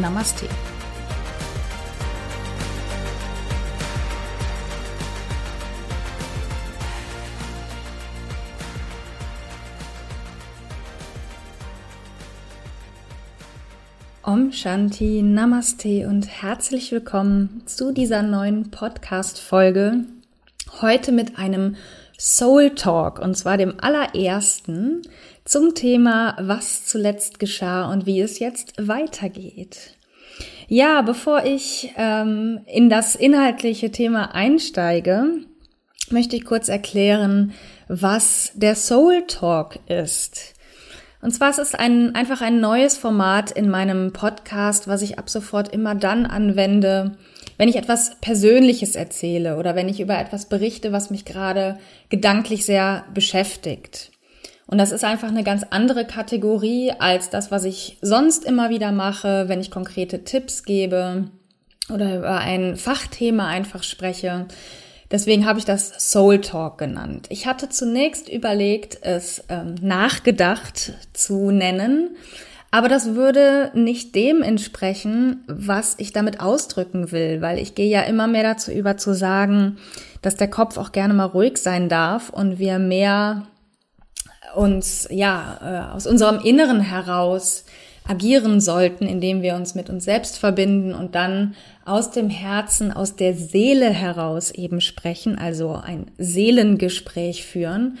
Namaste. Om Shanti, Namaste und herzlich willkommen zu dieser neuen Podcast-Folge. Heute mit einem Soul Talk und zwar dem allerersten zum Thema, was zuletzt geschah und wie es jetzt weitergeht. Ja, bevor ich ähm, in das inhaltliche Thema einsteige, möchte ich kurz erklären, was der Soul Talk ist. Und zwar ist es ein, einfach ein neues Format in meinem Podcast, was ich ab sofort immer dann anwende, wenn ich etwas Persönliches erzähle oder wenn ich über etwas berichte, was mich gerade gedanklich sehr beschäftigt. Und das ist einfach eine ganz andere Kategorie als das, was ich sonst immer wieder mache, wenn ich konkrete Tipps gebe oder über ein Fachthema einfach spreche. Deswegen habe ich das Soul Talk genannt. Ich hatte zunächst überlegt, es ähm, nachgedacht zu nennen, aber das würde nicht dem entsprechen, was ich damit ausdrücken will, weil ich gehe ja immer mehr dazu über zu sagen, dass der Kopf auch gerne mal ruhig sein darf und wir mehr uns ja äh, aus unserem Inneren heraus agieren sollten, indem wir uns mit uns selbst verbinden und dann aus dem Herzen, aus der Seele heraus eben sprechen, also ein Seelengespräch führen.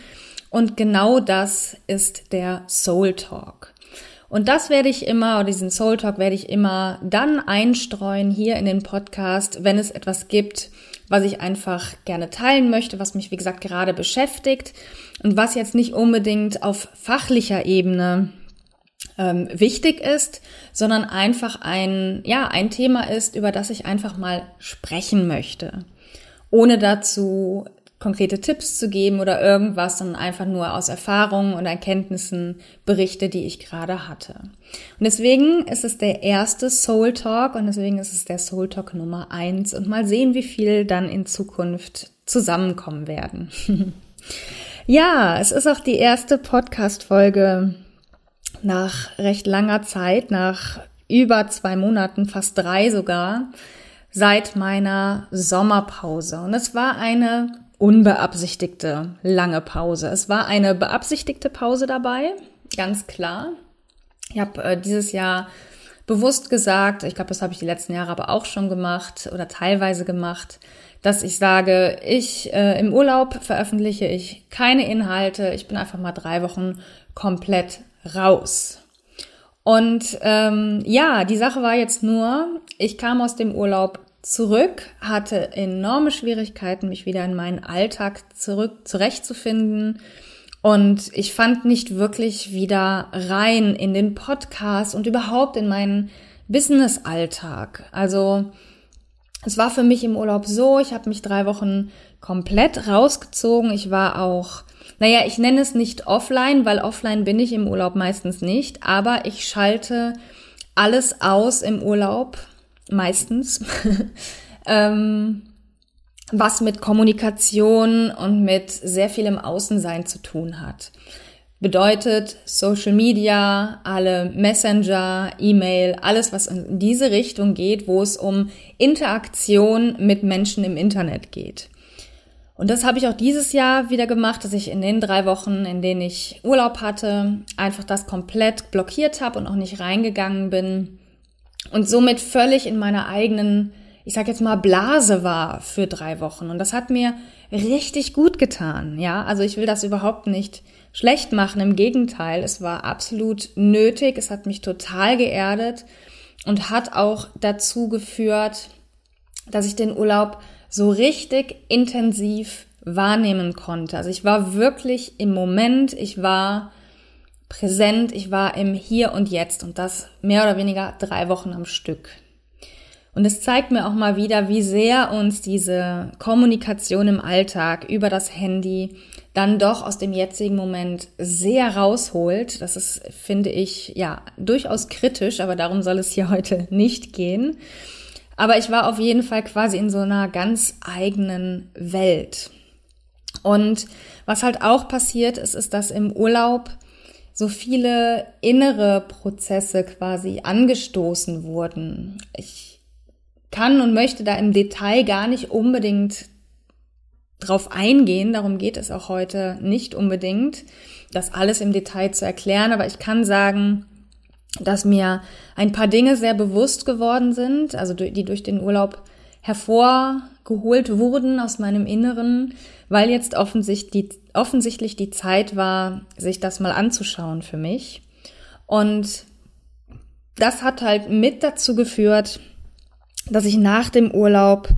Und genau das ist der Soul Talk. Und das werde ich immer, oder diesen Soul Talk werde ich immer dann einstreuen hier in den Podcast, wenn es etwas gibt, was ich einfach gerne teilen möchte, was mich, wie gesagt, gerade beschäftigt und was jetzt nicht unbedingt auf fachlicher Ebene ähm, wichtig ist, sondern einfach ein, ja, ein Thema ist, über das ich einfach mal sprechen möchte, ohne dazu konkrete Tipps zu geben oder irgendwas, sondern einfach nur aus Erfahrungen und Erkenntnissen berichte, die ich gerade hatte. Und deswegen ist es der erste Soul Talk und deswegen ist es der Soul Talk Nummer eins und mal sehen, wie viel dann in Zukunft zusammenkommen werden. ja, es ist auch die erste Podcast-Folge nach recht langer Zeit, nach über zwei Monaten, fast drei sogar, seit meiner Sommerpause. Und es war eine unbeabsichtigte lange Pause. Es war eine beabsichtigte Pause dabei, ganz klar. Ich habe äh, dieses Jahr bewusst gesagt, ich glaube, das habe ich die letzten Jahre aber auch schon gemacht oder teilweise gemacht, dass ich sage, ich äh, im Urlaub veröffentliche ich keine Inhalte, ich bin einfach mal drei Wochen komplett raus. Und ähm, ja, die Sache war jetzt nur, ich kam aus dem Urlaub zurück, hatte enorme Schwierigkeiten, mich wieder in meinen Alltag zurück zurechtzufinden. Und ich fand nicht wirklich wieder rein in den Podcast und überhaupt in meinen Business-Alltag. Also es war für mich im Urlaub so, ich habe mich drei Wochen komplett rausgezogen. Ich war auch, naja, ich nenne es nicht offline, weil offline bin ich im Urlaub meistens nicht, aber ich schalte alles aus im Urlaub, meistens, ähm, was mit Kommunikation und mit sehr vielem Außensein zu tun hat. Bedeutet Social Media, alle Messenger, E-Mail, alles, was in diese Richtung geht, wo es um Interaktion mit Menschen im Internet geht. Und das habe ich auch dieses Jahr wieder gemacht, dass ich in den drei Wochen, in denen ich Urlaub hatte, einfach das komplett blockiert habe und auch nicht reingegangen bin und somit völlig in meiner eigenen ich sag jetzt mal, Blase war für drei Wochen. Und das hat mir richtig gut getan. Ja, also ich will das überhaupt nicht schlecht machen. Im Gegenteil, es war absolut nötig. Es hat mich total geerdet und hat auch dazu geführt, dass ich den Urlaub so richtig intensiv wahrnehmen konnte. Also ich war wirklich im Moment, ich war präsent, ich war im Hier und Jetzt und das mehr oder weniger drei Wochen am Stück. Und es zeigt mir auch mal wieder, wie sehr uns diese Kommunikation im Alltag über das Handy dann doch aus dem jetzigen Moment sehr rausholt. Das ist, finde ich, ja, durchaus kritisch, aber darum soll es hier heute nicht gehen. Aber ich war auf jeden Fall quasi in so einer ganz eigenen Welt. Und was halt auch passiert ist, ist, dass im Urlaub so viele innere Prozesse quasi angestoßen wurden. Ich kann und möchte da im Detail gar nicht unbedingt drauf eingehen, darum geht es auch heute nicht unbedingt, das alles im Detail zu erklären, aber ich kann sagen, dass mir ein paar Dinge sehr bewusst geworden sind, also die durch den Urlaub hervorgeholt wurden aus meinem Inneren, weil jetzt offensichtlich die, offensichtlich die Zeit war, sich das mal anzuschauen für mich. Und das hat halt mit dazu geführt, dass ich nach dem Urlaub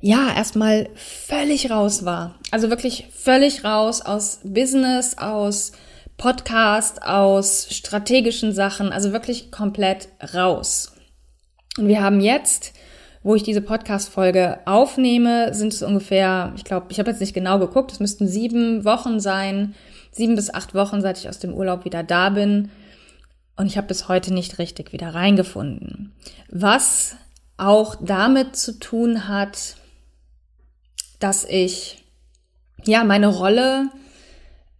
ja erstmal völlig raus war. Also wirklich völlig raus aus Business, aus Podcast, aus strategischen Sachen, also wirklich komplett raus. Und wir haben jetzt, wo ich diese Podcast-Folge aufnehme, sind es ungefähr, ich glaube, ich habe jetzt nicht genau geguckt, es müssten sieben Wochen sein, sieben bis acht Wochen, seit ich aus dem Urlaub wieder da bin. Und ich habe bis heute nicht richtig wieder reingefunden. Was auch damit zu tun hat, dass ich ja meine Rolle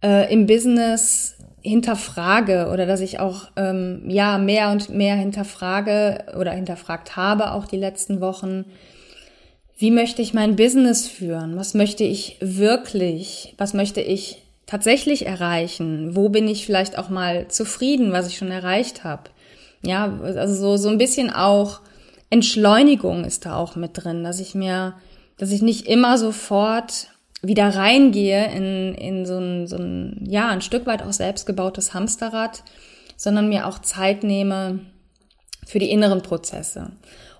äh, im Business hinterfrage oder dass ich auch ähm, ja mehr und mehr hinterfrage oder hinterfragt habe auch die letzten Wochen. Wie möchte ich mein Business führen? Was möchte ich wirklich? Was möchte ich tatsächlich erreichen? Wo bin ich vielleicht auch mal zufrieden, was ich schon erreicht habe? Ja, also so, so ein bisschen auch Entschleunigung ist da auch mit drin, dass ich mir, dass ich nicht immer sofort wieder reingehe in, in so ein, so ein, ja, ein Stück weit auch selbstgebautes Hamsterrad, sondern mir auch Zeit nehme für die inneren Prozesse.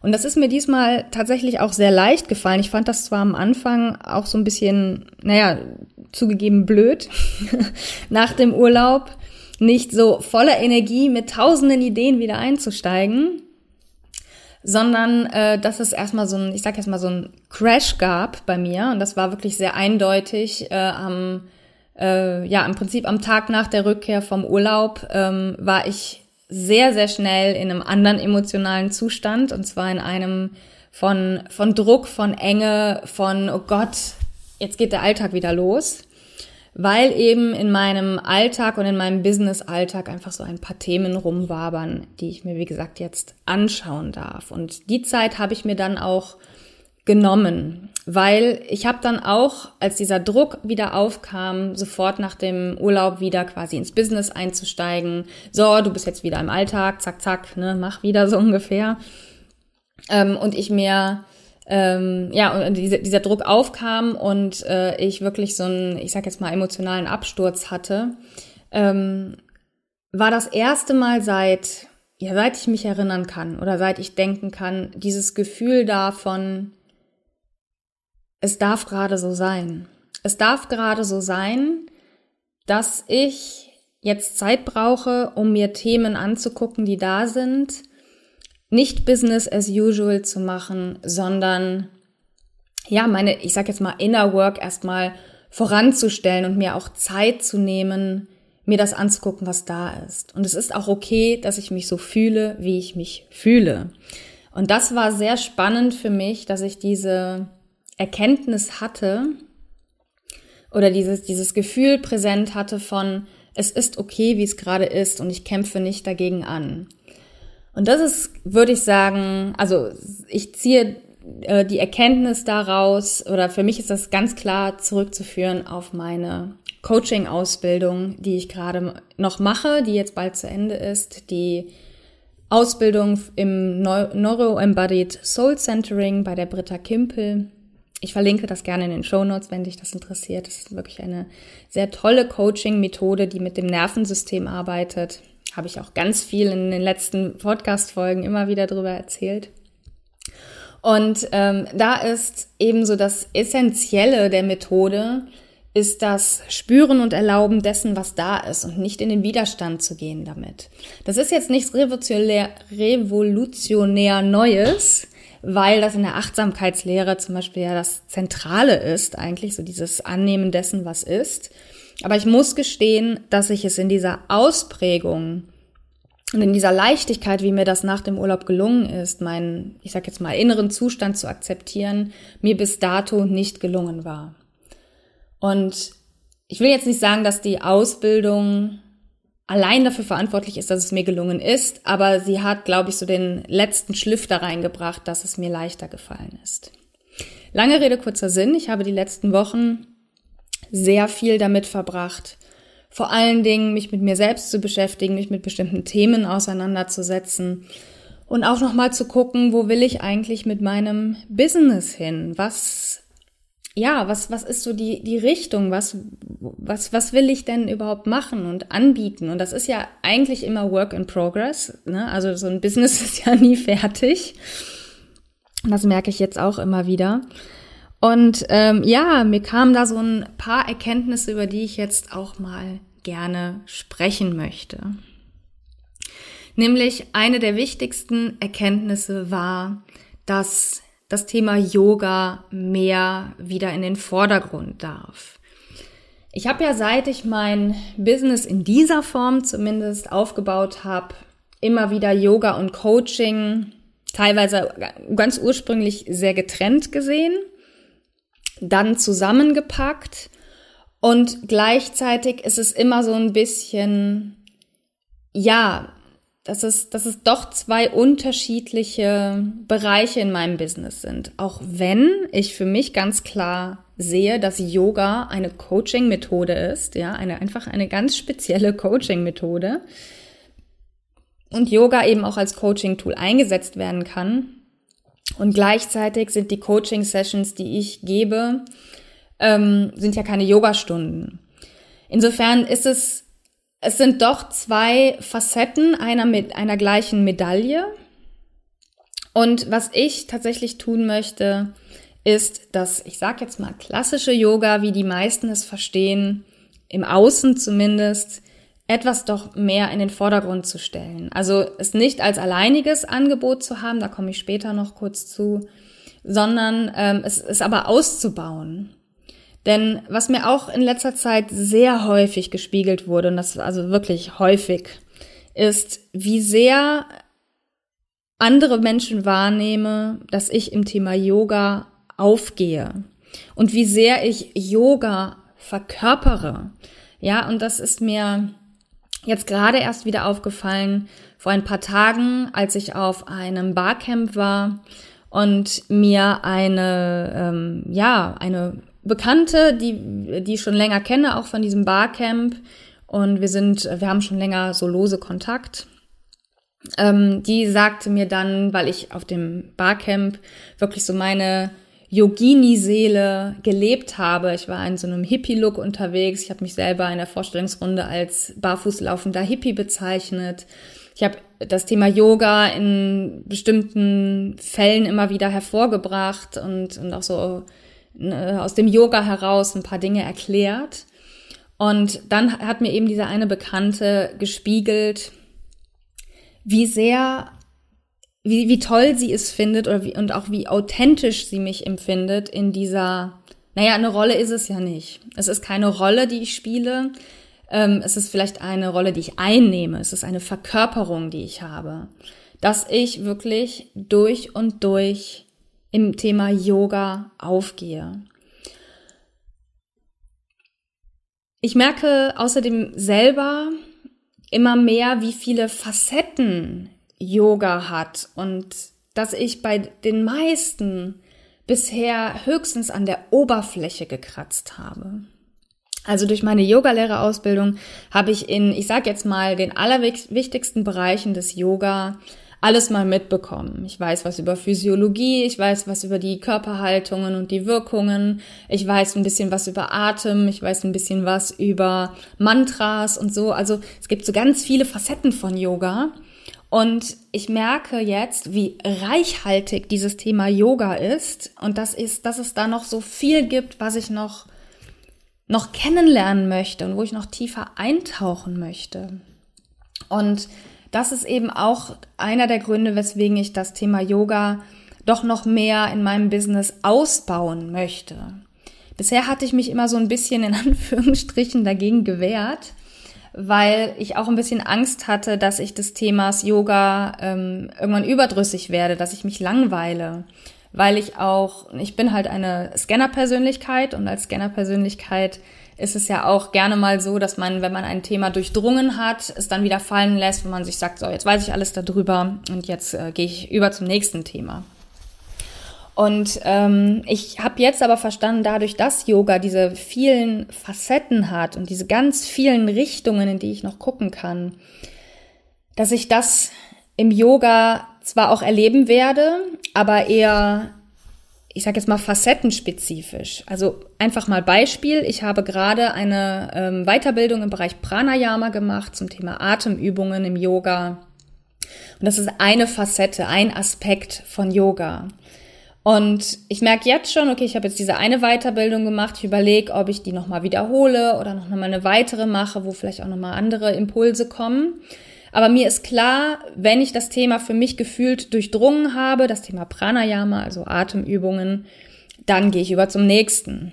Und das ist mir diesmal tatsächlich auch sehr leicht gefallen. Ich fand das zwar am Anfang auch so ein bisschen, naja, zugegeben blöd nach dem Urlaub, nicht so voller Energie mit tausenden Ideen wieder einzusteigen sondern äh, dass es erstmal so ein, ich sag jetzt mal so ein Crash gab bei mir. Und das war wirklich sehr eindeutig äh, am äh, ja im Prinzip am Tag nach der Rückkehr vom Urlaub ähm, war ich sehr sehr schnell in einem anderen emotionalen Zustand. Und zwar in einem von von Druck, von Enge, von oh Gott, jetzt geht der Alltag wieder los weil eben in meinem Alltag und in meinem Business-Alltag einfach so ein paar Themen rumwabern, die ich mir, wie gesagt, jetzt anschauen darf. Und die Zeit habe ich mir dann auch genommen, weil ich habe dann auch, als dieser Druck wieder aufkam, sofort nach dem Urlaub wieder quasi ins Business einzusteigen. So, du bist jetzt wieder im Alltag, zack, zack, ne, mach wieder so ungefähr. Ähm, und ich mir ähm, ja, und diese, dieser Druck aufkam und äh, ich wirklich so einen, ich sag jetzt mal, emotionalen Absturz hatte, ähm, war das erste Mal seit, ja, seit ich mich erinnern kann oder seit ich denken kann, dieses Gefühl davon, es darf gerade so sein. Es darf gerade so sein, dass ich jetzt Zeit brauche, um mir Themen anzugucken, die da sind, nicht Business as usual zu machen, sondern ja, meine, ich sag jetzt mal, Inner Work erstmal voranzustellen und mir auch Zeit zu nehmen, mir das anzugucken, was da ist. Und es ist auch okay, dass ich mich so fühle, wie ich mich fühle. Und das war sehr spannend für mich, dass ich diese Erkenntnis hatte oder dieses, dieses Gefühl präsent hatte von, es ist okay, wie es gerade ist und ich kämpfe nicht dagegen an. Und das ist, würde ich sagen, also ich ziehe äh, die Erkenntnis daraus, oder für mich ist das ganz klar zurückzuführen auf meine Coaching-Ausbildung, die ich gerade noch mache, die jetzt bald zu Ende ist, die Ausbildung im Neuro-Embodied Soul Centering bei der Britta Kimpel. Ich verlinke das gerne in den Show Notes, wenn dich das interessiert. Das ist wirklich eine sehr tolle Coaching-Methode, die mit dem Nervensystem arbeitet. Habe ich auch ganz viel in den letzten Podcast-Folgen immer wieder drüber erzählt. Und ähm, da ist ebenso das Essentielle der Methode, ist das Spüren und Erlauben dessen, was da ist und nicht in den Widerstand zu gehen damit. Das ist jetzt nichts revolutionär, revolutionär Neues, weil das in der Achtsamkeitslehre zum Beispiel ja das Zentrale ist, eigentlich so dieses Annehmen dessen, was ist. Aber ich muss gestehen, dass ich es in dieser Ausprägung und in dieser Leichtigkeit, wie mir das nach dem Urlaub gelungen ist, meinen, ich sag jetzt mal, inneren Zustand zu akzeptieren, mir bis dato nicht gelungen war. Und ich will jetzt nicht sagen, dass die Ausbildung allein dafür verantwortlich ist, dass es mir gelungen ist, aber sie hat, glaube ich, so den letzten Schliff da reingebracht, dass es mir leichter gefallen ist. Lange Rede, kurzer Sinn. Ich habe die letzten Wochen sehr viel damit verbracht, vor allen Dingen mich mit mir selbst zu beschäftigen, mich mit bestimmten Themen auseinanderzusetzen und auch nochmal zu gucken, wo will ich eigentlich mit meinem Business hin? Was ja, was, was ist so die, die Richtung? Was, was, was will ich denn überhaupt machen und anbieten? Und das ist ja eigentlich immer Work in Progress. Ne? Also so ein Business ist ja nie fertig. Das merke ich jetzt auch immer wieder. Und ähm, ja, mir kamen da so ein paar Erkenntnisse, über die ich jetzt auch mal gerne sprechen möchte. Nämlich eine der wichtigsten Erkenntnisse war, dass das Thema Yoga mehr wieder in den Vordergrund darf. Ich habe ja, seit ich mein Business in dieser Form zumindest aufgebaut habe, immer wieder Yoga und Coaching, teilweise ganz ursprünglich sehr getrennt gesehen, dann zusammengepackt und gleichzeitig ist es immer so ein bisschen, ja, dass es, dass es doch zwei unterschiedliche Bereiche in meinem Business sind. Auch wenn ich für mich ganz klar sehe, dass Yoga eine Coaching-Methode ist, ja, eine, einfach eine ganz spezielle Coaching-Methode. Und Yoga eben auch als Coaching-Tool eingesetzt werden kann. Und gleichzeitig sind die Coaching-Sessions, die ich gebe, ähm, sind ja keine Yoga-Stunden. Insofern ist es es sind doch zwei Facetten einer mit einer gleichen Medaille. Und was ich tatsächlich tun möchte, ist, dass ich sage jetzt mal klassische Yoga, wie die meisten es verstehen, im Außen zumindest, etwas doch mehr in den Vordergrund zu stellen. Also es nicht als alleiniges Angebot zu haben, da komme ich später noch kurz zu, sondern ähm, es, es aber auszubauen. Denn was mir auch in letzter Zeit sehr häufig gespiegelt wurde, und das also wirklich häufig, ist, wie sehr andere Menschen wahrnehme, dass ich im Thema Yoga aufgehe und wie sehr ich Yoga verkörpere. Ja, und das ist mir jetzt gerade erst wieder aufgefallen vor ein paar Tagen, als ich auf einem Barcamp war und mir eine ähm, ja eine Bekannte, die, die ich schon länger kenne, auch von diesem Barcamp. Und wir sind, wir haben schon länger so lose Kontakt. Ähm, die sagte mir dann, weil ich auf dem Barcamp wirklich so meine Yogini-Seele gelebt habe. Ich war in so einem Hippie-Look unterwegs. Ich habe mich selber in der Vorstellungsrunde als barfußlaufender Hippie bezeichnet. Ich habe das Thema Yoga in bestimmten Fällen immer wieder hervorgebracht und, und auch so Ne, aus dem Yoga heraus ein paar Dinge erklärt. Und dann hat mir eben diese eine Bekannte gespiegelt, wie sehr, wie, wie toll sie es findet oder wie, und auch wie authentisch sie mich empfindet in dieser, naja, eine Rolle ist es ja nicht. Es ist keine Rolle, die ich spiele. Ähm, es ist vielleicht eine Rolle, die ich einnehme. Es ist eine Verkörperung, die ich habe. Dass ich wirklich durch und durch im Thema Yoga aufgehe. Ich merke außerdem selber immer mehr, wie viele Facetten Yoga hat und dass ich bei den meisten bisher höchstens an der Oberfläche gekratzt habe. Also durch meine Yogalehrerausbildung habe ich in, ich sage jetzt mal, den allerwichtigsten Bereichen des Yoga alles mal mitbekommen. Ich weiß was über Physiologie, ich weiß was über die Körperhaltungen und die Wirkungen, ich weiß ein bisschen was über Atem, ich weiß ein bisschen was über Mantras und so. Also es gibt so ganz viele Facetten von Yoga. Und ich merke jetzt, wie reichhaltig dieses Thema Yoga ist und das ist, dass es da noch so viel gibt, was ich noch noch kennenlernen möchte und wo ich noch tiefer eintauchen möchte. Und das ist eben auch einer der Gründe, weswegen ich das Thema Yoga doch noch mehr in meinem Business ausbauen möchte. Bisher hatte ich mich immer so ein bisschen in Anführungsstrichen dagegen gewehrt, weil ich auch ein bisschen Angst hatte, dass ich des Themas Yoga ähm, irgendwann überdrüssig werde, dass ich mich langweile, weil ich auch, ich bin halt eine Scanner-Persönlichkeit und als Scanner-Persönlichkeit ist es ja auch gerne mal so, dass man, wenn man ein Thema durchdrungen hat, es dann wieder fallen lässt, wenn man sich sagt, so, jetzt weiß ich alles darüber und jetzt äh, gehe ich über zum nächsten Thema. Und ähm, ich habe jetzt aber verstanden, dadurch, dass Yoga diese vielen Facetten hat und diese ganz vielen Richtungen, in die ich noch gucken kann, dass ich das im Yoga zwar auch erleben werde, aber eher ich sage jetzt mal facettenspezifisch. Also einfach mal Beispiel. Ich habe gerade eine ähm, Weiterbildung im Bereich Pranayama gemacht zum Thema Atemübungen im Yoga. Und das ist eine Facette, ein Aspekt von Yoga. Und ich merke jetzt schon, okay, ich habe jetzt diese eine Weiterbildung gemacht. Ich überlege, ob ich die nochmal wiederhole oder noch mal eine weitere mache, wo vielleicht auch nochmal andere Impulse kommen. Aber mir ist klar, wenn ich das Thema für mich gefühlt durchdrungen habe, das Thema Pranayama, also Atemübungen, dann gehe ich über zum nächsten.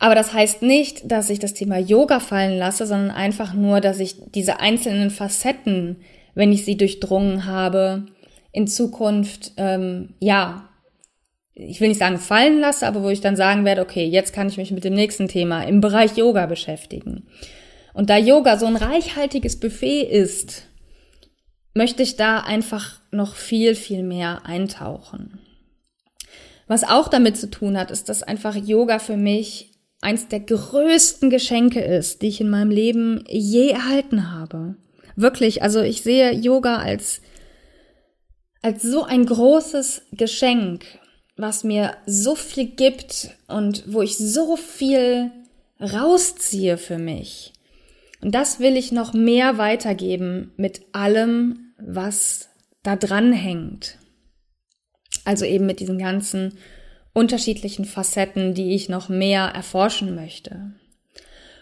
Aber das heißt nicht, dass ich das Thema Yoga fallen lasse, sondern einfach nur, dass ich diese einzelnen Facetten, wenn ich sie durchdrungen habe, in Zukunft, ähm, ja, ich will nicht sagen fallen lasse, aber wo ich dann sagen werde, okay, jetzt kann ich mich mit dem nächsten Thema im Bereich Yoga beschäftigen. Und da Yoga so ein reichhaltiges Buffet ist, möchte ich da einfach noch viel, viel mehr eintauchen. Was auch damit zu tun hat, ist, dass einfach Yoga für mich eins der größten Geschenke ist, die ich in meinem Leben je erhalten habe. Wirklich, also ich sehe Yoga als, als so ein großes Geschenk, was mir so viel gibt und wo ich so viel rausziehe für mich. Und das will ich noch mehr weitergeben mit allem, was da dran hängt. Also eben mit diesen ganzen unterschiedlichen Facetten, die ich noch mehr erforschen möchte.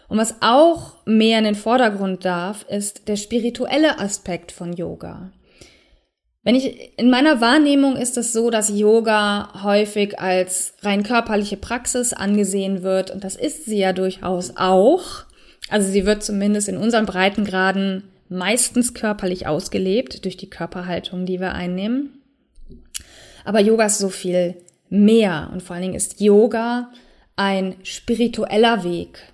Und was auch mehr in den Vordergrund darf, ist der spirituelle Aspekt von Yoga. Wenn ich, in meiner Wahrnehmung ist es so, dass Yoga häufig als rein körperliche Praxis angesehen wird und das ist sie ja durchaus auch. Also sie wird zumindest in unseren Breitengraden meistens körperlich ausgelebt durch die Körperhaltung, die wir einnehmen. Aber Yoga ist so viel mehr und vor allen Dingen ist Yoga ein spiritueller Weg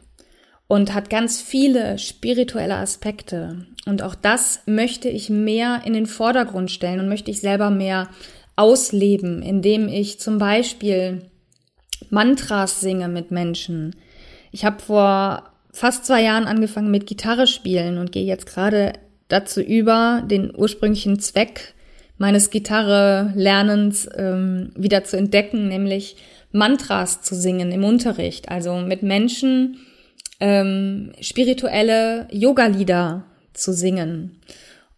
und hat ganz viele spirituelle Aspekte. Und auch das möchte ich mehr in den Vordergrund stellen und möchte ich selber mehr ausleben, indem ich zum Beispiel Mantras singe mit Menschen. Ich habe vor fast zwei Jahren angefangen mit Gitarre spielen und gehe jetzt gerade dazu über, den ursprünglichen Zweck meines Gitarre-Lernens ähm, wieder zu entdecken, nämlich Mantras zu singen im Unterricht, also mit Menschen ähm, spirituelle Yoga-Lieder zu singen.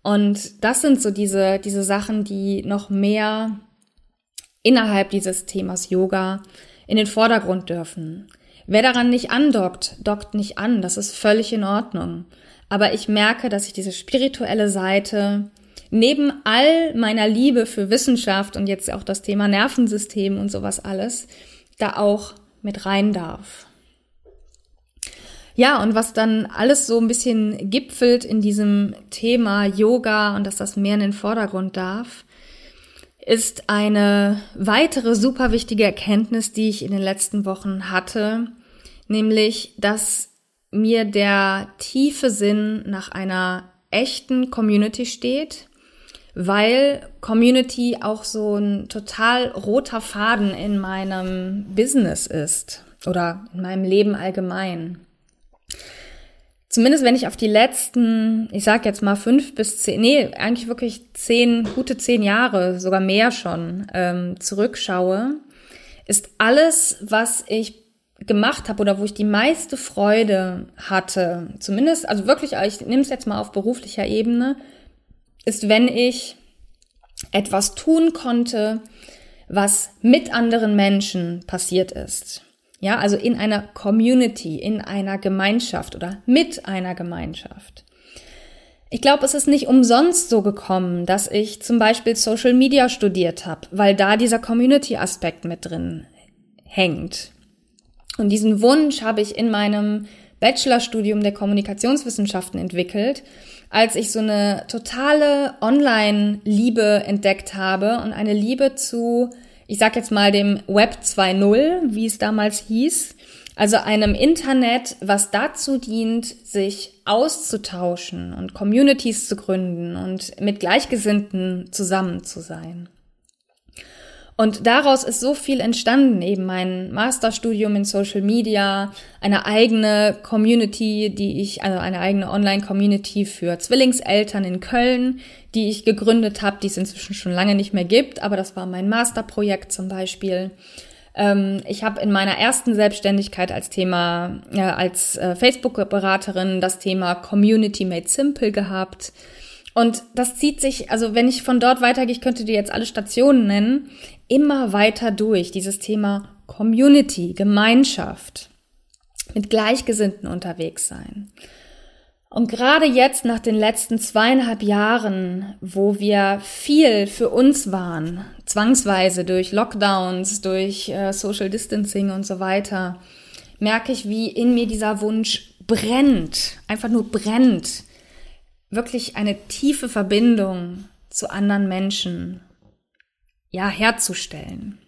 Und das sind so diese, diese Sachen, die noch mehr innerhalb dieses Themas Yoga in den Vordergrund dürfen. Wer daran nicht andockt, dockt nicht an. Das ist völlig in Ordnung. Aber ich merke, dass ich diese spirituelle Seite neben all meiner Liebe für Wissenschaft und jetzt auch das Thema Nervensystem und sowas alles da auch mit rein darf. Ja, und was dann alles so ein bisschen gipfelt in diesem Thema Yoga und dass das mehr in den Vordergrund darf, ist eine weitere super wichtige Erkenntnis, die ich in den letzten Wochen hatte, nämlich, dass mir der tiefe Sinn nach einer echten Community steht, weil Community auch so ein total roter Faden in meinem Business ist oder in meinem Leben allgemein. Zumindest wenn ich auf die letzten, ich sag jetzt mal fünf bis zehn, nee, eigentlich wirklich zehn, gute zehn Jahre, sogar mehr schon, ähm, zurückschaue, ist alles, was ich gemacht habe oder wo ich die meiste Freude hatte, zumindest, also wirklich, ich nehme es jetzt mal auf beruflicher Ebene, ist, wenn ich etwas tun konnte, was mit anderen Menschen passiert ist. Ja, also in einer Community, in einer Gemeinschaft oder mit einer Gemeinschaft. Ich glaube, es ist nicht umsonst so gekommen, dass ich zum Beispiel Social Media studiert habe, weil da dieser Community-Aspekt mit drin hängt. Und diesen Wunsch habe ich in meinem Bachelorstudium der Kommunikationswissenschaften entwickelt, als ich so eine totale Online-Liebe entdeckt habe und eine Liebe zu ich sag jetzt mal dem Web 2.0, wie es damals hieß, also einem Internet, was dazu dient, sich auszutauschen und Communities zu gründen und mit Gleichgesinnten zusammen zu sein. Und daraus ist so viel entstanden, eben mein Masterstudium in Social Media, eine eigene Community, die ich, also eine eigene Online-Community für Zwillingseltern in Köln, die ich gegründet habe, die es inzwischen schon lange nicht mehr gibt, aber das war mein Masterprojekt zum Beispiel. Ähm, ich habe in meiner ersten Selbstständigkeit als Thema, äh, als äh, Facebook-Beraterin das Thema Community Made Simple gehabt. Und das zieht sich, also wenn ich von dort weitergehe, ich könnte dir jetzt alle Stationen nennen, immer weiter durch, dieses Thema Community, Gemeinschaft, mit Gleichgesinnten unterwegs sein. Und gerade jetzt nach den letzten zweieinhalb Jahren, wo wir viel für uns waren, zwangsweise durch Lockdowns, durch äh, Social Distancing und so weiter, merke ich, wie in mir dieser Wunsch brennt, einfach nur brennt, wirklich eine tiefe Verbindung zu anderen Menschen, ja, herzustellen.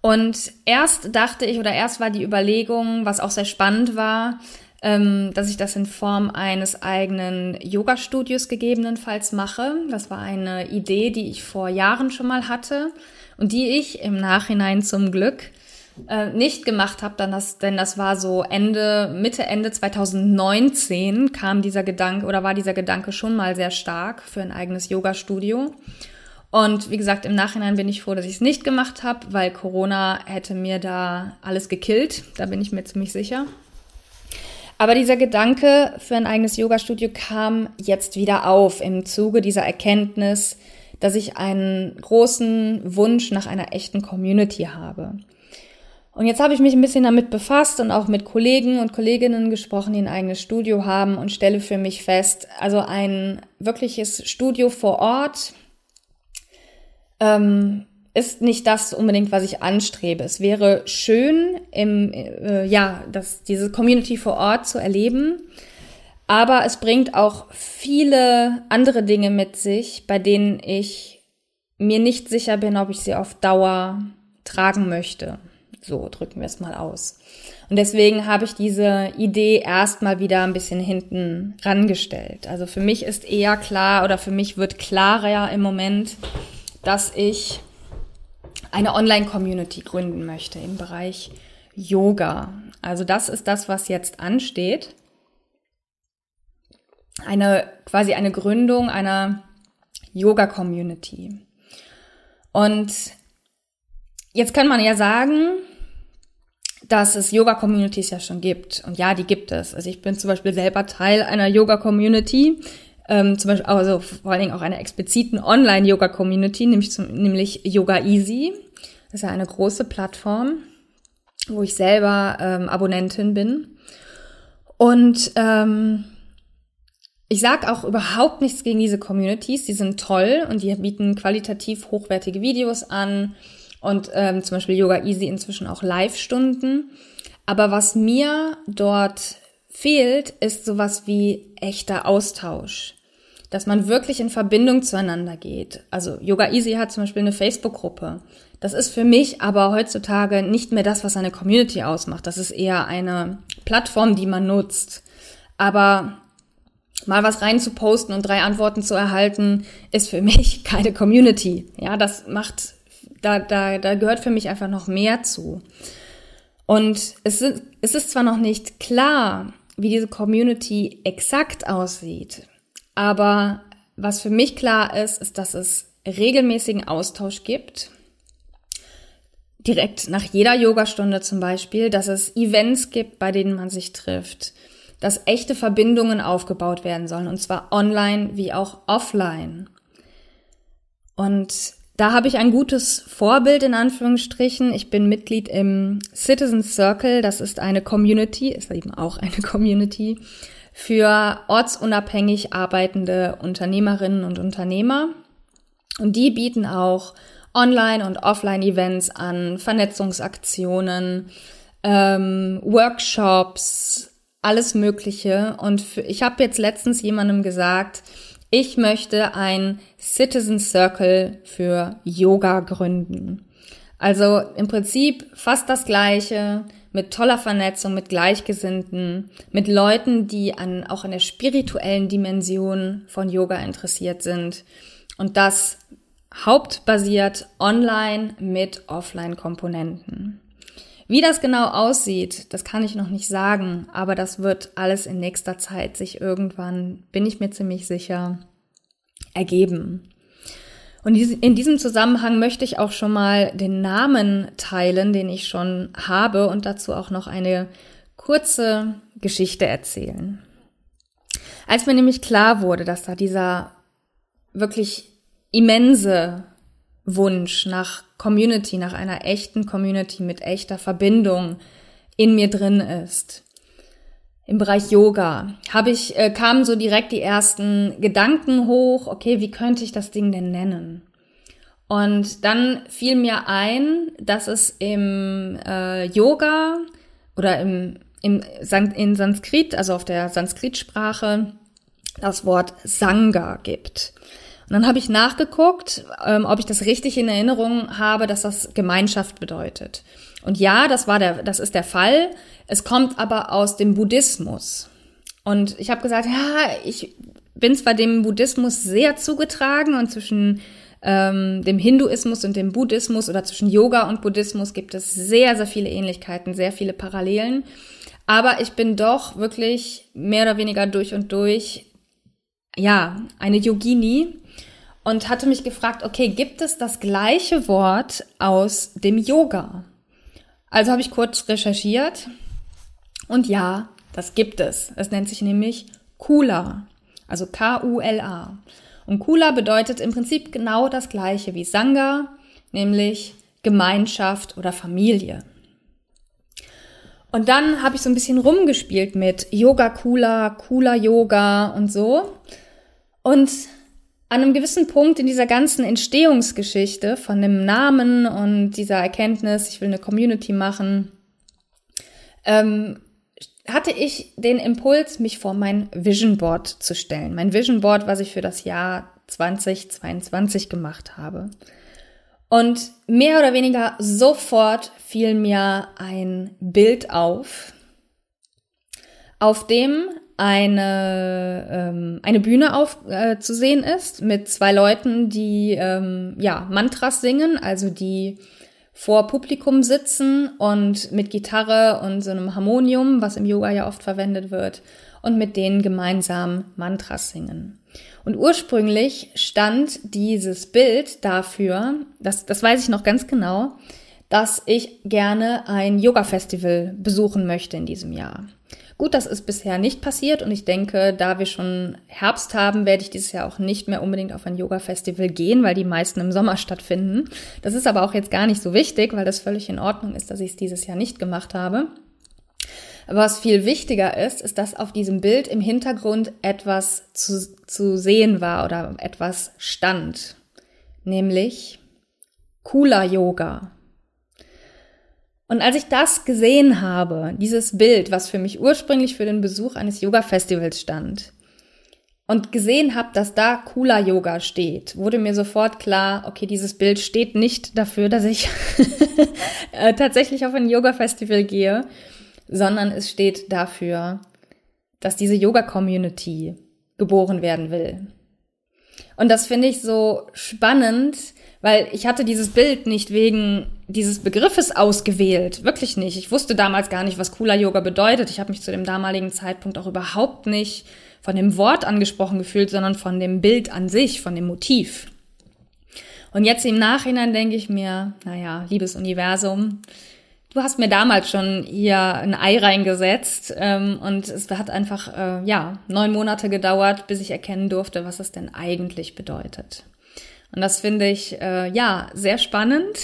Und erst dachte ich, oder erst war die Überlegung, was auch sehr spannend war, ähm, dass ich das in Form eines eigenen Yoga-Studios gegebenenfalls mache. Das war eine Idee, die ich vor Jahren schon mal hatte und die ich im Nachhinein zum Glück äh, nicht gemacht habe, dann das, denn das war so Ende, Mitte, Ende 2019 kam dieser Gedanke oder war dieser Gedanke schon mal sehr stark für ein eigenes Yoga-Studio. Und wie gesagt, im Nachhinein bin ich froh, dass ich es nicht gemacht habe, weil Corona hätte mir da alles gekillt. Da bin ich mir ziemlich sicher. Aber dieser Gedanke für ein eigenes Yoga-Studio kam jetzt wieder auf im Zuge dieser Erkenntnis, dass ich einen großen Wunsch nach einer echten Community habe. Und jetzt habe ich mich ein bisschen damit befasst und auch mit Kollegen und Kolleginnen gesprochen, die ein eigenes Studio haben und stelle für mich fest, also ein wirkliches Studio vor Ort ähm, ist nicht das unbedingt, was ich anstrebe. Es wäre schön, im, äh, ja, das, diese Community vor Ort zu erleben. Aber es bringt auch viele andere Dinge mit sich, bei denen ich mir nicht sicher bin, ob ich sie auf Dauer tragen möchte. So drücken wir es mal aus. Und deswegen habe ich diese Idee erstmal wieder ein bisschen hinten rangestellt. Also für mich ist eher klar oder für mich wird klarer im Moment, dass ich eine Online-Community gründen möchte im Bereich Yoga. Also das ist das, was jetzt ansteht. Eine quasi eine Gründung einer Yoga-Community. Und jetzt kann man ja sagen, dass es Yoga-Communities ja schon gibt. Und ja, die gibt es. Also ich bin zum Beispiel selber Teil einer Yoga-Community, ähm, zum Beispiel also vor allen Dingen auch einer expliziten Online-Yoga-Community, nämlich, nämlich Yoga Easy. Das ist ja eine große Plattform, wo ich selber ähm, Abonnentin bin. Und ähm, ich sage auch überhaupt nichts gegen diese Communities. Die sind toll und die bieten qualitativ hochwertige Videos an und ähm, zum Beispiel Yoga Easy inzwischen auch Live-Stunden. Aber was mir dort fehlt, ist sowas wie echter Austausch. Dass man wirklich in Verbindung zueinander geht. Also Yoga Easy hat zum Beispiel eine Facebook-Gruppe. Das ist für mich aber heutzutage nicht mehr das, was eine Community ausmacht. Das ist eher eine Plattform, die man nutzt. Aber mal was rein zu posten und drei Antworten zu erhalten, ist für mich keine Community. Ja, das macht da, da, da gehört für mich einfach noch mehr zu. Und es ist, es ist zwar noch nicht klar, wie diese Community exakt aussieht. Aber was für mich klar ist, ist, dass es regelmäßigen Austausch gibt. Direkt nach jeder Yogastunde zum Beispiel, dass es Events gibt, bei denen man sich trifft, dass echte Verbindungen aufgebaut werden sollen, und zwar online wie auch offline. Und da habe ich ein gutes Vorbild in Anführungsstrichen. Ich bin Mitglied im Citizen Circle. Das ist eine Community, ist eben auch eine Community für ortsunabhängig arbeitende Unternehmerinnen und Unternehmer. Und die bieten auch Online- und Offline-Events an, Vernetzungsaktionen, ähm, Workshops, alles Mögliche. Und für, ich habe jetzt letztens jemandem gesagt, ich möchte ein Citizen Circle für Yoga gründen. Also im Prinzip fast das Gleiche, mit toller Vernetzung, mit Gleichgesinnten, mit Leuten, die an, auch an der spirituellen Dimension von Yoga interessiert sind. Und das hauptbasiert online mit Offline-Komponenten. Wie das genau aussieht, das kann ich noch nicht sagen, aber das wird alles in nächster Zeit sich irgendwann, bin ich mir ziemlich sicher, ergeben. Und in diesem Zusammenhang möchte ich auch schon mal den Namen teilen, den ich schon habe und dazu auch noch eine kurze Geschichte erzählen. Als mir nämlich klar wurde, dass da dieser wirklich immense Wunsch nach Community, nach einer echten Community mit echter Verbindung in mir drin ist. Im Bereich Yoga habe ich äh, kamen so direkt die ersten Gedanken hoch. Okay, wie könnte ich das Ding denn nennen? Und dann fiel mir ein, dass es im äh, Yoga oder im, im in Sanskrit, also auf der Sanskrit-Sprache, das Wort Sangha gibt. Und dann habe ich nachgeguckt, ähm, ob ich das richtig in Erinnerung habe, dass das Gemeinschaft bedeutet. Und ja, das war der, das ist der Fall. Es kommt aber aus dem Buddhismus. Und ich habe gesagt, ja, ich bin zwar dem Buddhismus sehr zugetragen und zwischen ähm, dem Hinduismus und dem Buddhismus oder zwischen Yoga und Buddhismus gibt es sehr, sehr viele Ähnlichkeiten, sehr viele Parallelen. Aber ich bin doch wirklich mehr oder weniger durch und durch, ja, eine Yogini und hatte mich gefragt, okay, gibt es das gleiche Wort aus dem Yoga? Also habe ich kurz recherchiert und ja, das gibt es. Es nennt sich nämlich Kula, also K-U-L-A. Und Kula bedeutet im Prinzip genau das gleiche wie Sangha, nämlich Gemeinschaft oder Familie. Und dann habe ich so ein bisschen rumgespielt mit Yoga Kula, Kula Yoga und so. Und an einem gewissen Punkt in dieser ganzen Entstehungsgeschichte von dem Namen und dieser Erkenntnis, ich will eine Community machen, ähm, hatte ich den Impuls, mich vor mein Vision Board zu stellen. Mein Vision Board, was ich für das Jahr 2022 gemacht habe. Und mehr oder weniger sofort fiel mir ein Bild auf, auf dem eine, ähm, eine Bühne auf, äh, zu sehen ist mit zwei Leuten, die ähm, ja Mantras singen, also die vor Publikum sitzen und mit Gitarre und so einem Harmonium, was im Yoga ja oft verwendet wird, und mit denen gemeinsam Mantras singen. Und ursprünglich stand dieses Bild dafür, das, das weiß ich noch ganz genau, dass ich gerne ein Yoga-Festival besuchen möchte in diesem Jahr. Gut, das ist bisher nicht passiert und ich denke, da wir schon Herbst haben, werde ich dieses Jahr auch nicht mehr unbedingt auf ein Yoga-Festival gehen, weil die meisten im Sommer stattfinden. Das ist aber auch jetzt gar nicht so wichtig, weil das völlig in Ordnung ist, dass ich es dieses Jahr nicht gemacht habe. Aber was viel wichtiger ist, ist, dass auf diesem Bild im Hintergrund etwas zu, zu sehen war oder etwas stand. Nämlich Kula Yoga. Und als ich das gesehen habe, dieses Bild, was für mich ursprünglich für den Besuch eines Yoga-Festivals stand, und gesehen habe, dass da cooler Yoga steht, wurde mir sofort klar, okay, dieses Bild steht nicht dafür, dass ich äh, tatsächlich auf ein Yoga-Festival gehe, sondern es steht dafür, dass diese Yoga-Community geboren werden will. Und das finde ich so spannend, weil ich hatte dieses Bild nicht wegen dieses Begriffes ausgewählt. Wirklich nicht. Ich wusste damals gar nicht, was cooler Yoga bedeutet. Ich habe mich zu dem damaligen Zeitpunkt auch überhaupt nicht von dem Wort angesprochen gefühlt, sondern von dem Bild an sich, von dem Motiv. Und jetzt im Nachhinein denke ich mir, naja, liebes Universum, du hast mir damals schon hier ein Ei reingesetzt ähm, und es hat einfach, äh, ja, neun Monate gedauert, bis ich erkennen durfte, was es denn eigentlich bedeutet. Und das finde ich, äh, ja, sehr spannend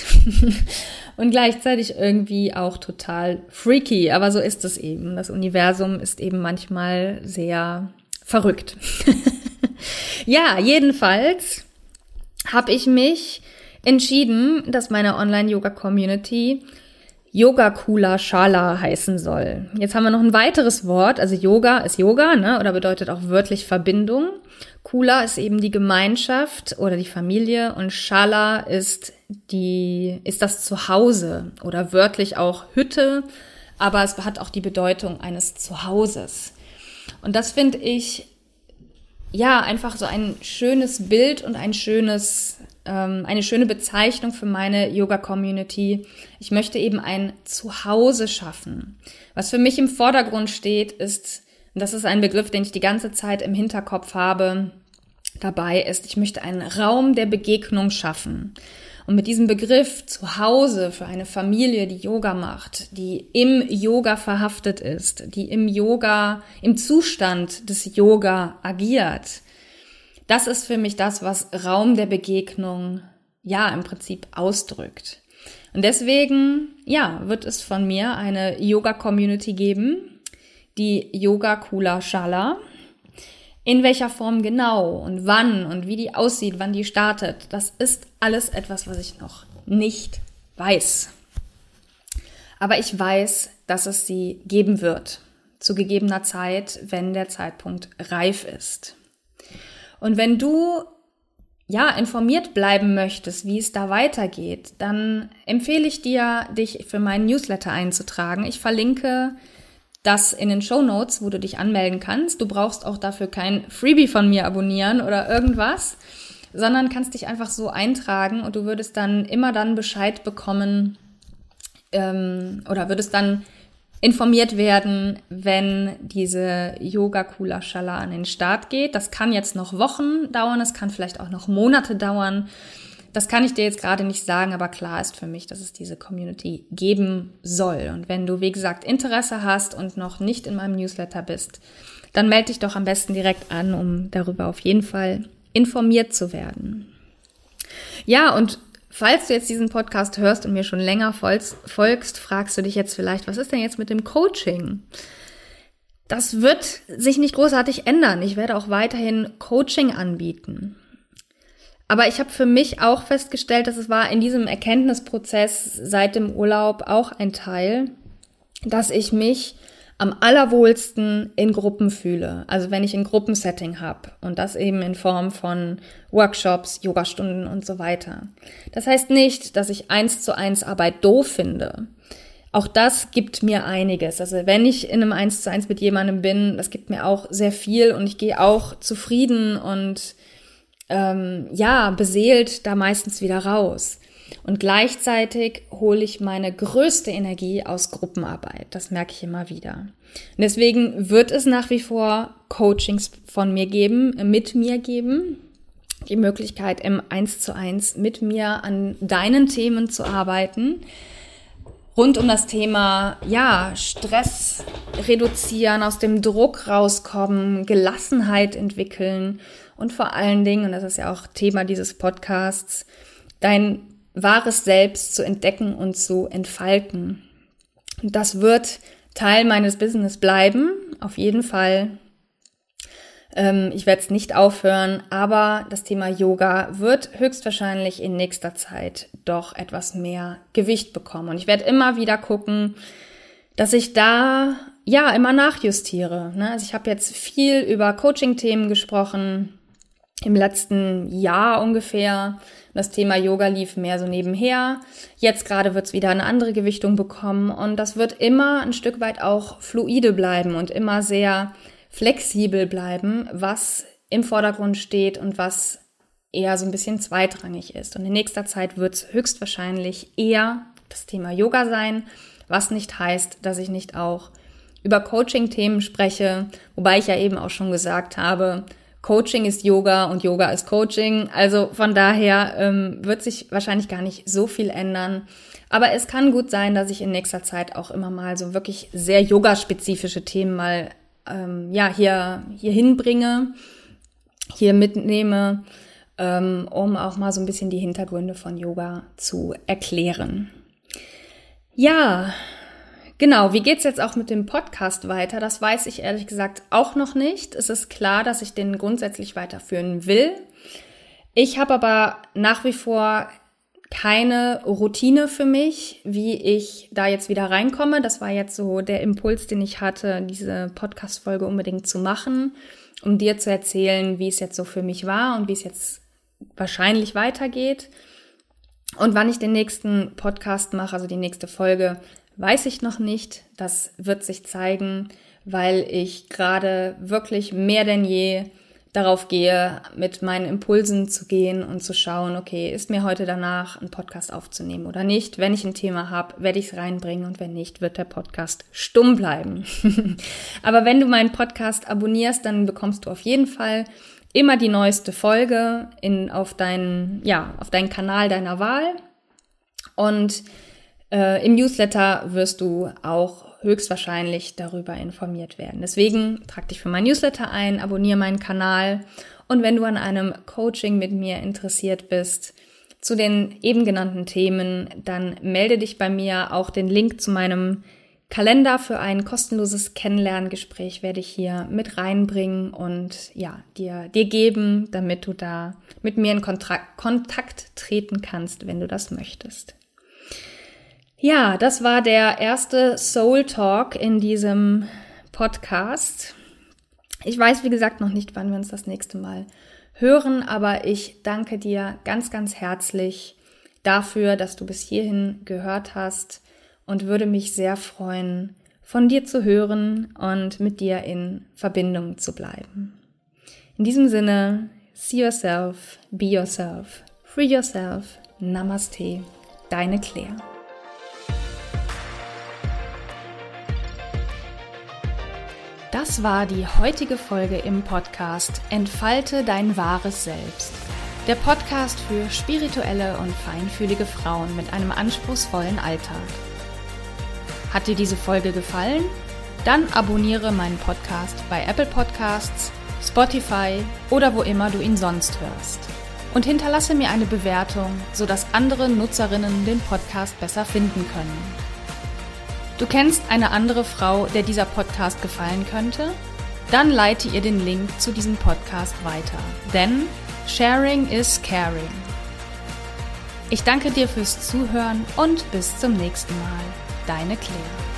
und gleichzeitig irgendwie auch total freaky. Aber so ist es eben. Das Universum ist eben manchmal sehr verrückt. ja, jedenfalls habe ich mich entschieden, dass meine Online-Yoga-Community Yoga Kula Shala heißen soll. Jetzt haben wir noch ein weiteres Wort, also Yoga ist Yoga, ne, oder bedeutet auch wörtlich Verbindung. Kula ist eben die Gemeinschaft oder die Familie und Shala ist die, ist das Zuhause oder wörtlich auch Hütte, aber es hat auch die Bedeutung eines Zuhauses. Und das finde ich ja einfach so ein schönes Bild und ein schönes, ähm, eine schöne Bezeichnung für meine Yoga-Community. Ich möchte eben ein Zuhause schaffen. Was für mich im Vordergrund steht, ist, und das ist ein Begriff, den ich die ganze Zeit im Hinterkopf habe, dabei ist, ich möchte einen Raum der Begegnung schaffen. Und mit diesem Begriff zu Hause für eine Familie, die Yoga macht, die im Yoga verhaftet ist, die im Yoga, im Zustand des Yoga agiert, das ist für mich das, was Raum der Begegnung ja im Prinzip ausdrückt. Und deswegen, ja, wird es von mir eine Yoga-Community geben, die Yoga Kula Shala. In welcher Form genau und wann und wie die aussieht, wann die startet, das ist alles etwas, was ich noch nicht weiß. Aber ich weiß, dass es sie geben wird, zu gegebener Zeit, wenn der Zeitpunkt reif ist. Und wenn du ja, informiert bleiben möchtest, wie es da weitergeht, dann empfehle ich dir, dich für meinen Newsletter einzutragen. Ich verlinke das in den Show Notes, wo du dich anmelden kannst. Du brauchst auch dafür kein Freebie von mir abonnieren oder irgendwas, sondern kannst dich einfach so eintragen und du würdest dann immer dann Bescheid bekommen ähm, oder würdest dann informiert werden, wenn diese Yoga Kula Shala an den Start geht. Das kann jetzt noch Wochen dauern, es kann vielleicht auch noch Monate dauern. Das kann ich dir jetzt gerade nicht sagen, aber klar ist für mich, dass es diese Community geben soll. Und wenn du, wie gesagt, Interesse hast und noch nicht in meinem Newsletter bist, dann melde dich doch am besten direkt an, um darüber auf jeden Fall informiert zu werden. Ja, und falls du jetzt diesen Podcast hörst und mir schon länger folgst, fragst du dich jetzt vielleicht, was ist denn jetzt mit dem Coaching? Das wird sich nicht großartig ändern. Ich werde auch weiterhin Coaching anbieten. Aber ich habe für mich auch festgestellt, dass es war in diesem Erkenntnisprozess seit dem Urlaub auch ein Teil, dass ich mich am allerwohlsten in Gruppen fühle. Also wenn ich ein Gruppensetting habe und das eben in Form von Workshops, Yogastunden und so weiter. Das heißt nicht, dass ich eins zu eins Arbeit doof finde. Auch das gibt mir einiges. Also wenn ich in einem eins zu eins mit jemandem bin, das gibt mir auch sehr viel und ich gehe auch zufrieden und ähm, ja, beseelt da meistens wieder raus. Und gleichzeitig hole ich meine größte Energie aus Gruppenarbeit. Das merke ich immer wieder. Und deswegen wird es nach wie vor Coachings von mir geben, mit mir geben. Die Möglichkeit, im Eins zu eins mit mir an deinen Themen zu arbeiten. Rund um das Thema, ja, Stress reduzieren, aus dem Druck rauskommen, Gelassenheit entwickeln und vor allen Dingen, und das ist ja auch Thema dieses Podcasts, dein wahres Selbst zu entdecken und zu entfalten. Und das wird Teil meines Business bleiben, auf jeden Fall. Ähm, ich werde es nicht aufhören, aber das Thema Yoga wird höchstwahrscheinlich in nächster Zeit doch etwas mehr Gewicht bekommen. Und ich werde immer wieder gucken, dass ich da ja immer nachjustiere. Ne? Also ich habe jetzt viel über Coaching-Themen gesprochen, im letzten Jahr ungefähr. Das Thema Yoga lief mehr so nebenher. Jetzt gerade wird es wieder eine andere Gewichtung bekommen und das wird immer ein Stück weit auch fluide bleiben und immer sehr flexibel bleiben, was im Vordergrund steht und was eher so ein bisschen zweitrangig ist. Und in nächster Zeit wird es höchstwahrscheinlich eher das Thema Yoga sein, was nicht heißt, dass ich nicht auch über Coaching-Themen spreche, wobei ich ja eben auch schon gesagt habe, Coaching ist Yoga und Yoga ist Coaching. Also von daher ähm, wird sich wahrscheinlich gar nicht so viel ändern. Aber es kann gut sein, dass ich in nächster Zeit auch immer mal so wirklich sehr yogaspezifische Themen mal ähm, ja hier hier hinbringe, hier mitnehme, ähm, um auch mal so ein bisschen die Hintergründe von Yoga zu erklären. Ja, Genau, wie geht's jetzt auch mit dem Podcast weiter? Das weiß ich ehrlich gesagt auch noch nicht. Es ist klar, dass ich den grundsätzlich weiterführen will. Ich habe aber nach wie vor keine Routine für mich, wie ich da jetzt wieder reinkomme. Das war jetzt so der Impuls, den ich hatte, diese Podcast-Folge unbedingt zu machen, um dir zu erzählen, wie es jetzt so für mich war und wie es jetzt wahrscheinlich weitergeht. Und wann ich den nächsten Podcast mache, also die nächste Folge, weiß ich noch nicht. Das wird sich zeigen, weil ich gerade wirklich mehr denn je darauf gehe, mit meinen Impulsen zu gehen und zu schauen, okay, ist mir heute danach ein Podcast aufzunehmen oder nicht? Wenn ich ein Thema habe, werde ich es reinbringen und wenn nicht, wird der Podcast stumm bleiben. Aber wenn du meinen Podcast abonnierst, dann bekommst du auf jeden Fall immer die neueste Folge in, auf deinen, ja, auf deinen Kanal deiner Wahl. Und äh, Im Newsletter wirst du auch höchstwahrscheinlich darüber informiert werden. Deswegen trag dich für mein Newsletter ein, abonniere meinen Kanal und wenn du an einem Coaching mit mir interessiert bist, zu den eben genannten Themen, dann melde dich bei mir. Auch den Link zu meinem Kalender für ein kostenloses Kennenlerngespräch werde ich hier mit reinbringen und ja, dir, dir geben, damit du da mit mir in Kontakt, Kontakt treten kannst, wenn du das möchtest. Ja, das war der erste Soul Talk in diesem Podcast. Ich weiß, wie gesagt, noch nicht, wann wir uns das nächste Mal hören, aber ich danke dir ganz, ganz herzlich dafür, dass du bis hierhin gehört hast und würde mich sehr freuen, von dir zu hören und mit dir in Verbindung zu bleiben. In diesem Sinne, see yourself, be yourself, free yourself, Namaste, deine Claire. Das war die heutige Folge im Podcast Entfalte dein wahres Selbst. Der Podcast für spirituelle und feinfühlige Frauen mit einem anspruchsvollen Alltag. Hat dir diese Folge gefallen? Dann abonniere meinen Podcast bei Apple Podcasts, Spotify oder wo immer du ihn sonst hörst. Und hinterlasse mir eine Bewertung, sodass andere Nutzerinnen den Podcast besser finden können. Du kennst eine andere Frau, der dieser Podcast gefallen könnte? Dann leite ihr den Link zu diesem Podcast weiter. Denn Sharing is Caring. Ich danke dir fürs Zuhören und bis zum nächsten Mal. Deine Claire.